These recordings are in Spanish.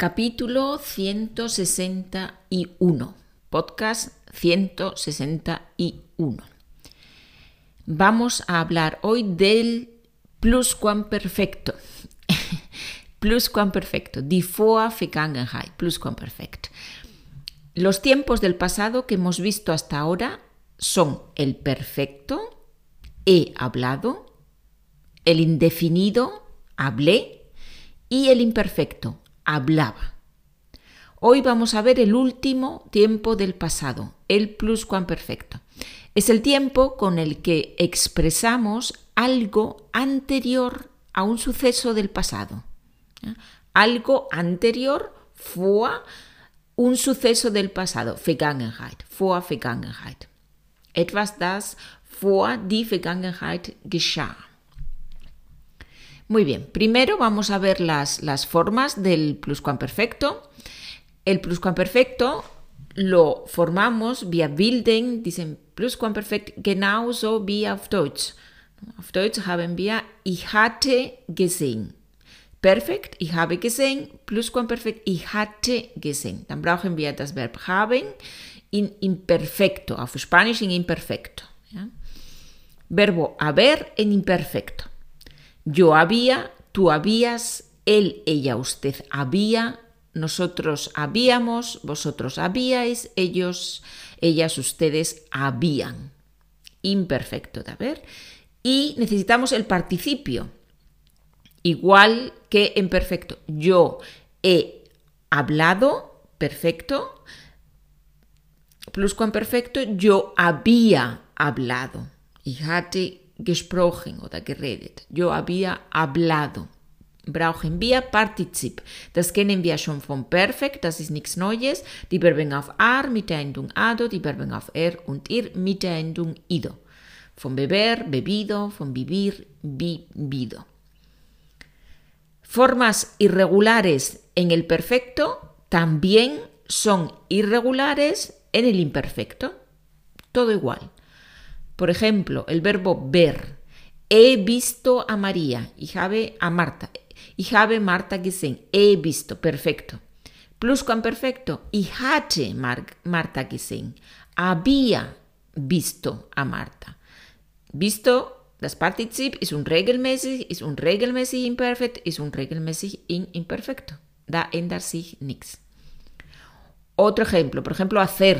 Capítulo 161. Podcast 161. Vamos a hablar hoy del pluscuamperfecto. pluscuamperfecto. Die Vorvergangenheit. Pluscuamperfekt. Los tiempos del pasado que hemos visto hasta ahora son el perfecto, he hablado, el indefinido, hablé, y el imperfecto, hablaba. Hoy vamos a ver el último tiempo del pasado, el pluscuamperfecto. Es el tiempo con el que expresamos algo anterior a un suceso del pasado. Algo anterior fue un suceso del pasado, Vergangenheit, vor Vergangenheit. Etwas, das vor die Vergangenheit geschah. Muy bien, primero vamos a ver las, las formas del pluscuamperfecto. El pluscuamperfecto lo formamos, wir bilden diesen Plusquamperfekt genauso wie auf Deutsch. Auf Deutsch haben wir ich hatte gesehen. Perfekt, ich habe gesehen, Plusquamperfekt, ich hatte gesehen. Dann brauchen wir das Verb haben in imperfecto, auf Spanisch in imperfecto. Verbo haber en imperfecto. Yo había, tú habías, él, ella, usted había, nosotros habíamos, vosotros habíais, ellos, ellas, ustedes habían. Imperfecto de haber. Y necesitamos el participio, igual que en perfecto. Yo he hablado, perfecto. Pluscuamperfecto, yo había hablado. Ich hatte gesprochen oder geredet. Yo había hablado. Brauchen wir Partizip. Das kennen wir schon vom Perfekt, das ist nichts Neues. Die Verben auf ar mit Endung ado, die Verben auf er und ir mit Endung ido. Vom beber, bebido, vom vivir, vivido. Formas irregulares en el perfecto también son irregulares en el imperfecto. Todo igual. Por ejemplo, el verbo ver. He visto a María. Ich habe a Marta. Ich habe Marta gesehen. He visto. Perfecto. Pluscuamperfecto. Ich hatte Marta gesehen. Había visto a Marta. Visto, das Partizip ist unregelmäßig, ist unregelmäßig imperfekt, ist unregelmäßig in imperfecto. Da ändert sich nichts. Otro ejemplo, por ejemplo, hacer.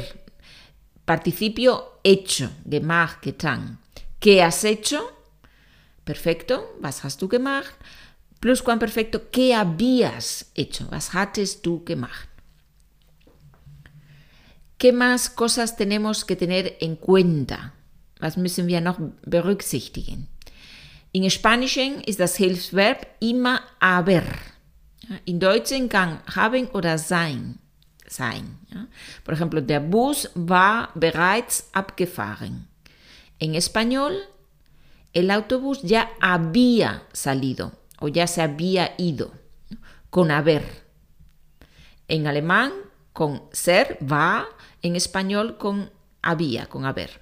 Participio hecho, gemacht, getan. ¿Qué has hecho? Perfecto, was hast du gemacht? Pluscuamperfecto, ¿qué habías hecho? Was hattest du gemacht? ¿Qué más cosas tenemos que tener en cuenta? Was müssen wir noch berücksichtigen? In Spanischen ist das Hilfsverb immer haber. In Deutschen kann haben oder sein Por ejemplo, der Bus war bereits abgefahren. En español, el autobús ya había salido o ya se había ido, con haber. En alemán, con ser, va, en español, con había, con haber.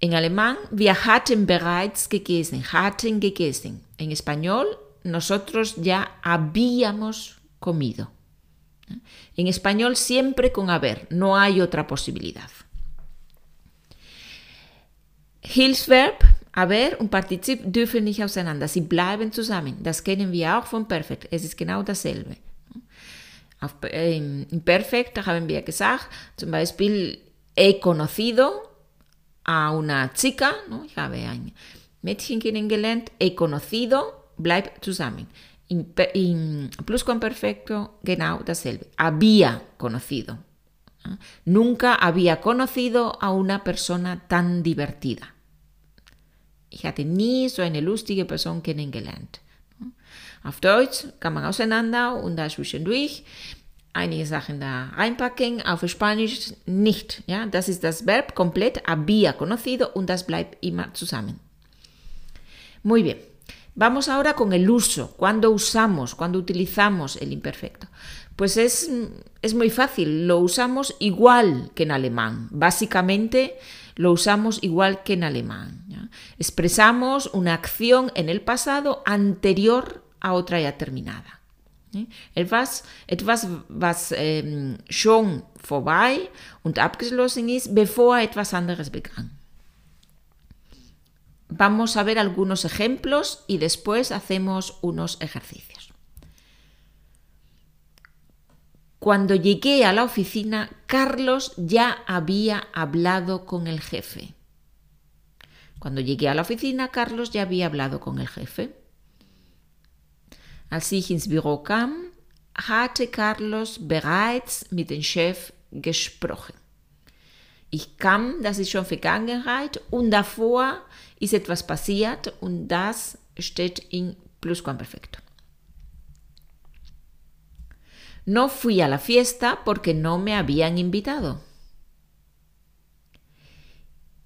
En alemán, wir hatten bereits gegessen, hatten gegessen. En español, nosotros ya habíamos comido. En español siempre con haber, no hay otra posibilidad. Hilfsverb, haber und Partizip dürfen nicht auseinander, sie bleiben zusammen. Das kennen wir auch vom Perfekt, es ist genau dasselbe. Auf, äh, Im Perfekt haben wir gesagt, zum Beispiel, he conocido a una chica, ¿no? ich habe ein Mädchen kennengelernt, he conocido, bleibt zusammen. In, pluscuamperfecto, genau dasselbe. Había conocido. Nunca había conocido a una persona tan divertida. Ich hatte nie so eine lustige Person kennengelernt. Auf Deutsch kann man auseinander und da zwischendurch einige Sachen da reinpacken, auf Spanisch nicht. Ja, das ist das Verb komplett, había conocido und das bleibt immer zusammen. Muy bien. Vamos ahora con el uso, cuando usamos, cuando utilizamos el imperfecto. Pues es, es, muy fácil, lo usamos igual que en alemán. Básicamente lo usamos igual que en alemán. Expresamos una acción en el pasado anterior a otra ya terminada. Etwas, etwas was ähm, schon vorbei und abgeschlossen ist, bevor etwas anderes begann. Vamos a ver algunos ejemplos y después hacemos unos ejercicios. Cuando llegué a la oficina, Carlos ya había hablado con el jefe. Cuando llegué a la oficina, Carlos ya había hablado con el jefe. Als ich ins Büro kam, hatte Carlos bereits mit dem Chef gesprochen. Ich kam, das ist schon Vergangenheit und davor ist etwas passiert und das steht in Pluscuamperfecto. No fui a la fiesta porque no me habían invitado.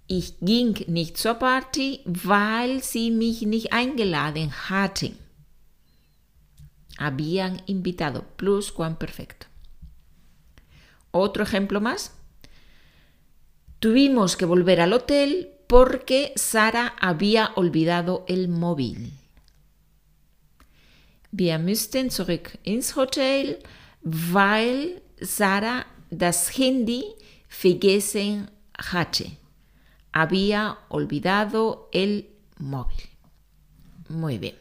Ich ging nicht zur Party, weil sie mich nicht eingeladen hatten. Habían invitado, pluscuamperfecto. Otro ejemplo más. Tuvimos que volver al hotel porque Sara había olvidado el móvil. Wir müssten zurück ins Hotel, weil Sara das Handy vergessen hatte. Había olvidado el móvil. Muy bien.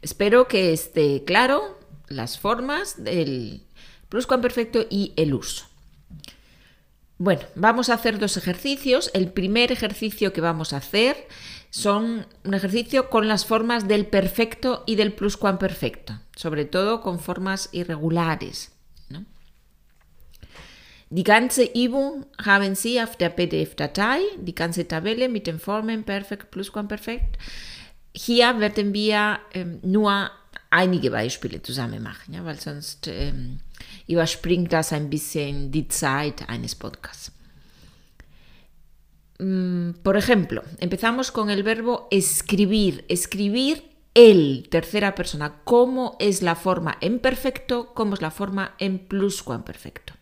Espero que esté claro las formas del pluscuamperfecto y el uso. Bueno, vamos a hacer dos ejercicios. El primer ejercicio que vamos a hacer son un ejercicio con las formas del perfecto y del pluscuamperfecto, sobre todo con formas irregulares. ¿no? Die ganze Übung haben Sie auf der PDF-Datei, die ganze Tabelle mit den Formen Perfekt, Plusquamperfekt. Hier werden wir ähm, nur einige Beispiele zusammen machen, ja, weil sonst ähm, überspringt das ein bisschen die Zeit eines Podcasts. Mm, por ejemplo, empezamos con el verbo escribir. Escribir el, tercera persona. ¿Cómo es la forma en perfecto? ¿Cómo es la forma en pluscuamperfecto?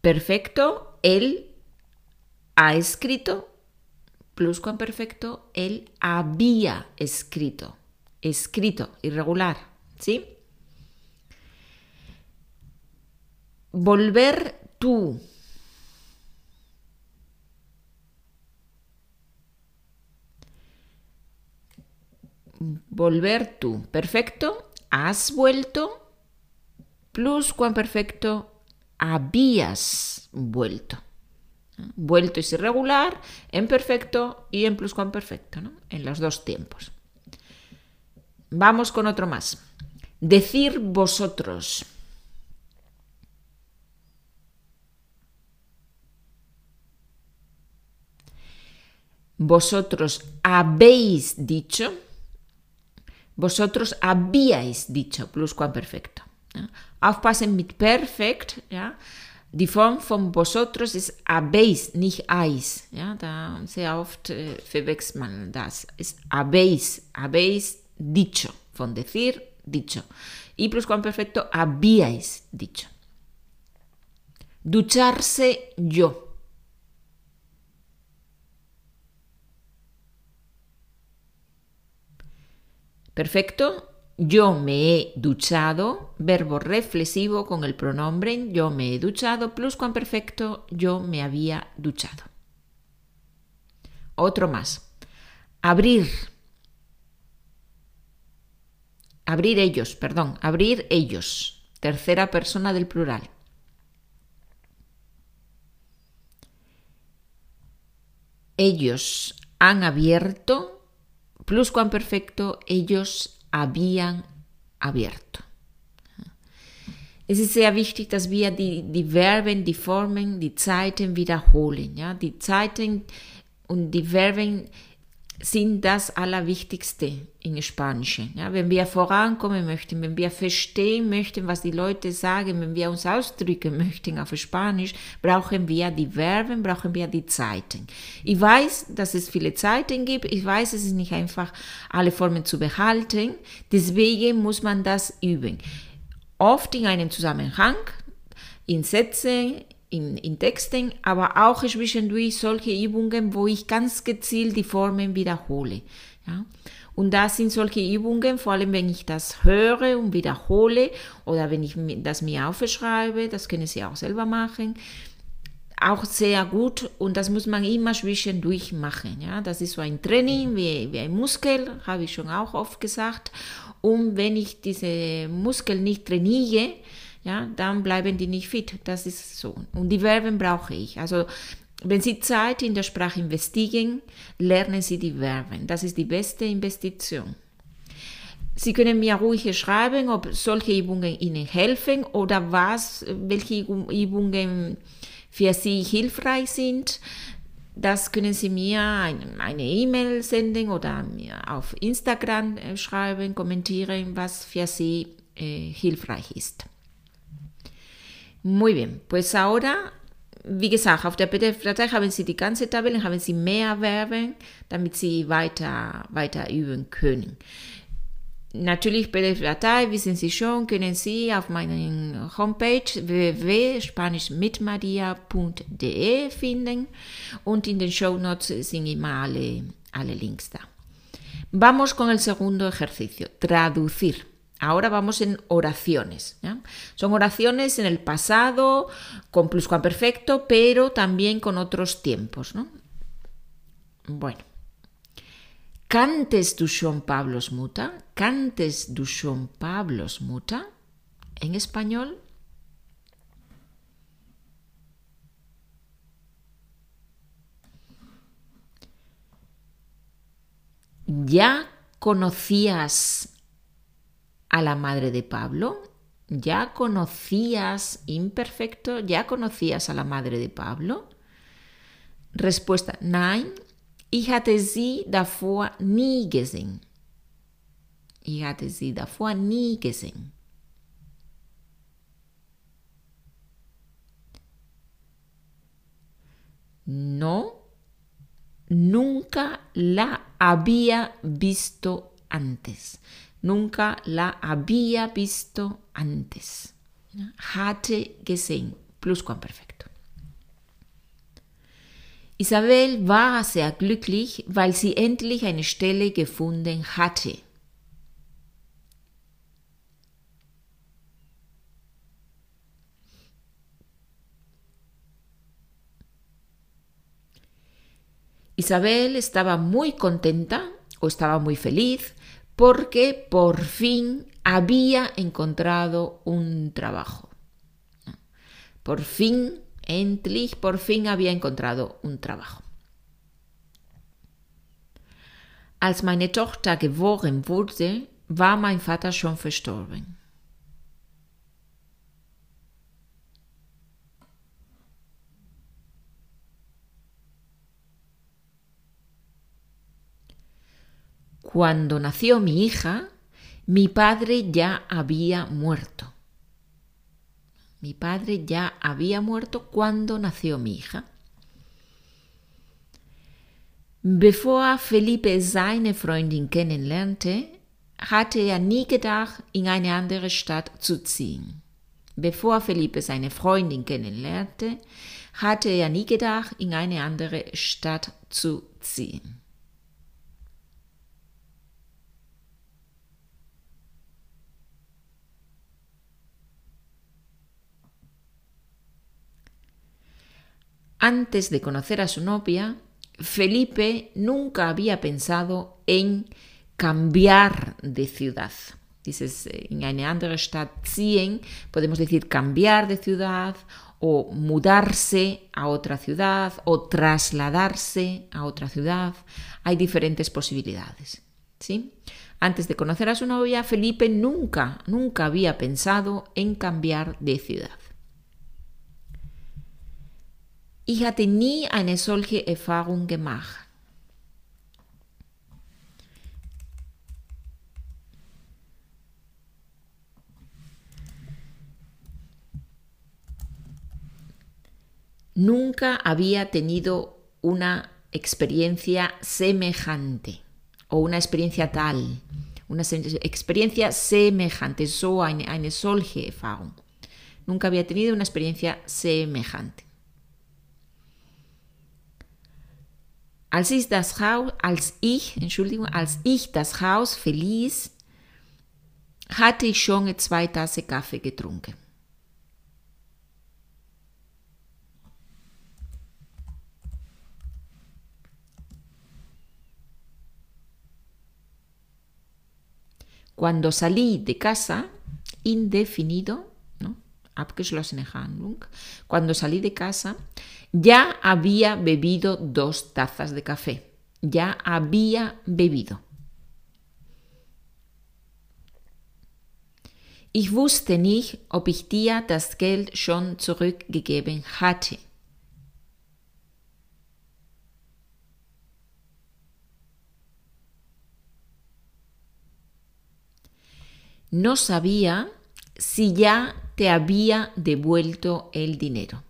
Perfecto, él ha escrito pluscuamperfecto, él había escrito. Escrito, irregular, ¿sí? Volver tú. Volver tú. Perfecto, has vuelto. Pluscuamperfecto, habías vuelto. Vuelto es irregular, en perfecto y en pluscuamperfecto, ¿no? en los dos tiempos. Vamos con otro más. Decir vosotros. Vosotros habéis dicho. Vosotros habíais dicho, pluscuamperfecto. Ja? Aufpassen mit perfekt, ja? Die Form von vosotros ist habéis, nicht eis. Ja, da sehr oft äh, verwechselt man das. Ist habéis, habéis dicho. Von decir, dicho. Y pluscuamperfecto, habíais dicho. Ducharse yo. Perfecto. Yo me he duchado, verbo reflexivo con el pronombre yo me he duchado, pluscuamperfecto, yo me había duchado. Otro más. Abrir. Abrir ellos, perdón, abrir ellos. Tercera persona del plural. Ellos han abierto, pluscuamperfecto, ellos habían abierto. Es ist sehr wichtig, dass wir die, die Verben, die Formen, die Zeiten wiederholen. Ja? Die Zeiten und die Verben sind das Allerwichtigste in Spanisch. Ja? Wenn wir vorankommen möchten, wenn wir verstehen möchten, was die Leute sagen, wenn wir uns ausdrücken möchten auf Spanisch, brauchen wir die Verben, brauchen wir die Zeiten. Ich weiß, dass es viele Zeiten gibt. Ich weiß, es ist nicht einfach, alle Formen zu behalten. Deswegen muss man das üben. Oft in einem Zusammenhang, in Sätzen, in, in Texten, aber auch zwischendurch solche Übungen, wo ich ganz gezielt die Formen wiederhole. Ja? Und das sind solche Übungen, vor allem wenn ich das höre und wiederhole oder wenn ich das mir aufschreibe, das können Sie auch selber machen, auch sehr gut und das muss man immer zwischendurch machen. Ja? Das ist so ein Training wie, wie ein Muskel, habe ich schon auch oft gesagt. Und wenn ich diese Muskel nicht trainiere, ja, dann bleiben die nicht fit. Das ist so. Und die Verben brauche ich. Also wenn Sie Zeit in der Sprache investieren, lernen Sie die Verben. Das ist die beste Investition. Sie können mir ruhig schreiben, ob solche Übungen Ihnen helfen oder was, welche Übungen für Sie hilfreich sind. Das können Sie mir eine E-Mail senden oder mir auf Instagram äh, schreiben, kommentieren, was für Sie äh, hilfreich ist. Muy bien, pues ahora wie gesagt, auf der PDF-Datei haben Sie die ganze Tabelle, haben Sie mehr Verben, damit Sie weiter, weiter üben können. Natürlich PDF-Datei, wissen Sie schon, können Sie auf meiner Homepage www.spanischmitmaria.de finden und in den Show Notes sind immer alle, alle Links da. Vamos con el segundo ejercicio, traducir. Ahora vamos en oraciones. Son oraciones en el pasado, con pluscuamperfecto, pero también con otros tiempos. ¿no? Bueno. Cantes du schon Pablos muta? Cantes du schon Pablos muta? En español. ¿Ya conocías a la madre de Pablo? ¿Ya conocías imperfecto? ¿Ya conocías a la madre de Pablo? Respuesta: Nein, ich hatte sie davor nie gesehen. Ich hatte sie davor nie gesehen. No, nunca la había visto antes. Nunca la había visto antes. Hatte gesehen, Plusquamperfekt. Isabel war sehr glücklich, weil sie endlich eine Stelle gefunden hatte. Isabel estaba muy contenta o estaba muy feliz porque por fin había encontrado un trabajo. Por fin, endlich, por fin había encontrado un trabajo. Als meine Tochter geboren wurde, war mein Vater schon verstorben. Cuando nació mi hija, mi padre ya había muerto. Mi padre ya había muerto cuando nació mi hija. Bevor Felipe seine Freundin kennenlernte, hatte er nie gedacht, in eine andere Stadt zu ziehen. Bevor Felipe seine Freundin kennenlernte, hatte er nie gedacht, in eine andere Stadt zu ziehen. Antes de conocer a su novia, Felipe nunca había pensado en cambiar de ciudad. Dices, en eine andere Stadt ziehen, podemos decir cambiar de ciudad o mudarse a otra ciudad o trasladarse a otra ciudad. Hay diferentes posibilidades. ¿sí? Antes de conocer a su novia, Felipe nunca, nunca había pensado en cambiar de ciudad. Ich hatte. Nunca había tenido una experiencia semejante o una experiencia tal, una experiencia semejante, so eine, eine solche Erfahrung. Nunca había tenido una experiencia semejante. Als ich das Haus, als ich, Entschuldigung, als ich das Haus verließ, hatte ich schon zwei Tassen Kaffee getrunken. Cuando salí de casa, indefinido. Abgeschlossene Handlung, cuando salí de casa, ya había bebido dos tazas de café. Ya había bebido. Ich wusste nicht, ob ich dir das Geld schon zurückgegeben hatte. No sabía si ya te había devuelto el dinero.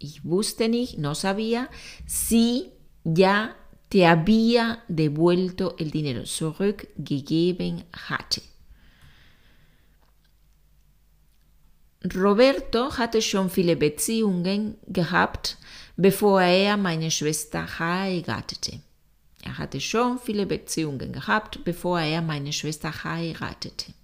Ich wusste nicht, no sabía si ya te había devuelto el dinero, zurückgegeben hatte. Roberto hatte schon viele Beziehungen gehabt, bevor er meine Schwester heiratete. Er hatte schon viele Beziehungen gehabt, bevor er meine Schwester heiratete.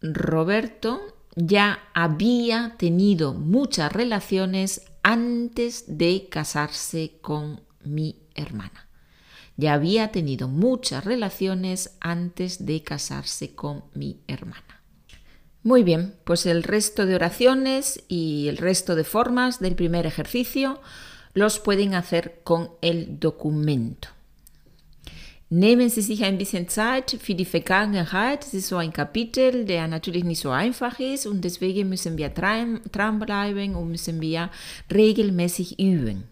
Roberto ya había tenido muchas relaciones antes de casarse con mi hermana. Ya había tenido muchas relaciones antes de casarse con mi hermana. Muy bien, pues el resto de oraciones y el resto de formas del primer ejercicio los pueden hacer con el documento. Nehmen Sie sich ein bisschen Zeit für die Vergangenheit. Es ist so ein Kapitel, der natürlich nicht so einfach ist und deswegen müssen wir dranbleiben und müssen wir regelmäßig üben.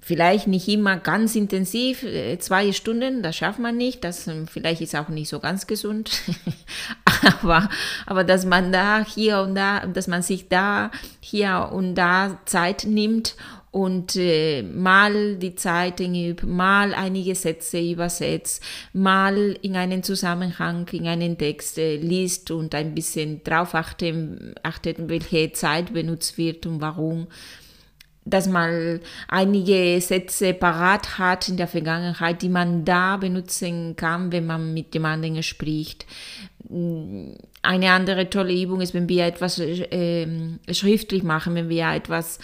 Vielleicht nicht immer ganz intensiv, äh, zwei Stunden, das schafft man nicht. Das ähm, vielleicht ist auch nicht so ganz gesund. aber, aber dass man da hier und da, dass man sich da hier und da Zeit nimmt und äh, mal die Zeiten übt, mal einige Sätze übersetzt, mal in einen Zusammenhang, in einen Text äh, liest und ein bisschen drauf achten, achtet, welche Zeit benutzt wird und warum. Dass man einige Sätze parat hat in der Vergangenheit, die man da benutzen kann, wenn man mit jemandem spricht. Eine andere tolle Übung ist, wenn wir etwas äh, schriftlich machen, wenn wir etwas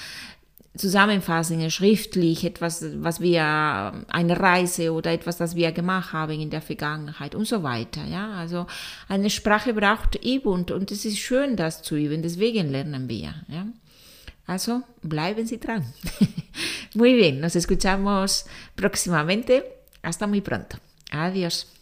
Zusammenfassungen schriftlich, etwas, was wir, eine Reise oder etwas, das wir gemacht haben in der Vergangenheit und so weiter. Ja, also eine Sprache braucht Übung und es ist schön, das zu üben, deswegen lernen wir. Ja. Also bleiben Sie dran. muy bien, nos escuchamos próximamente. Hasta muy pronto. Adiós.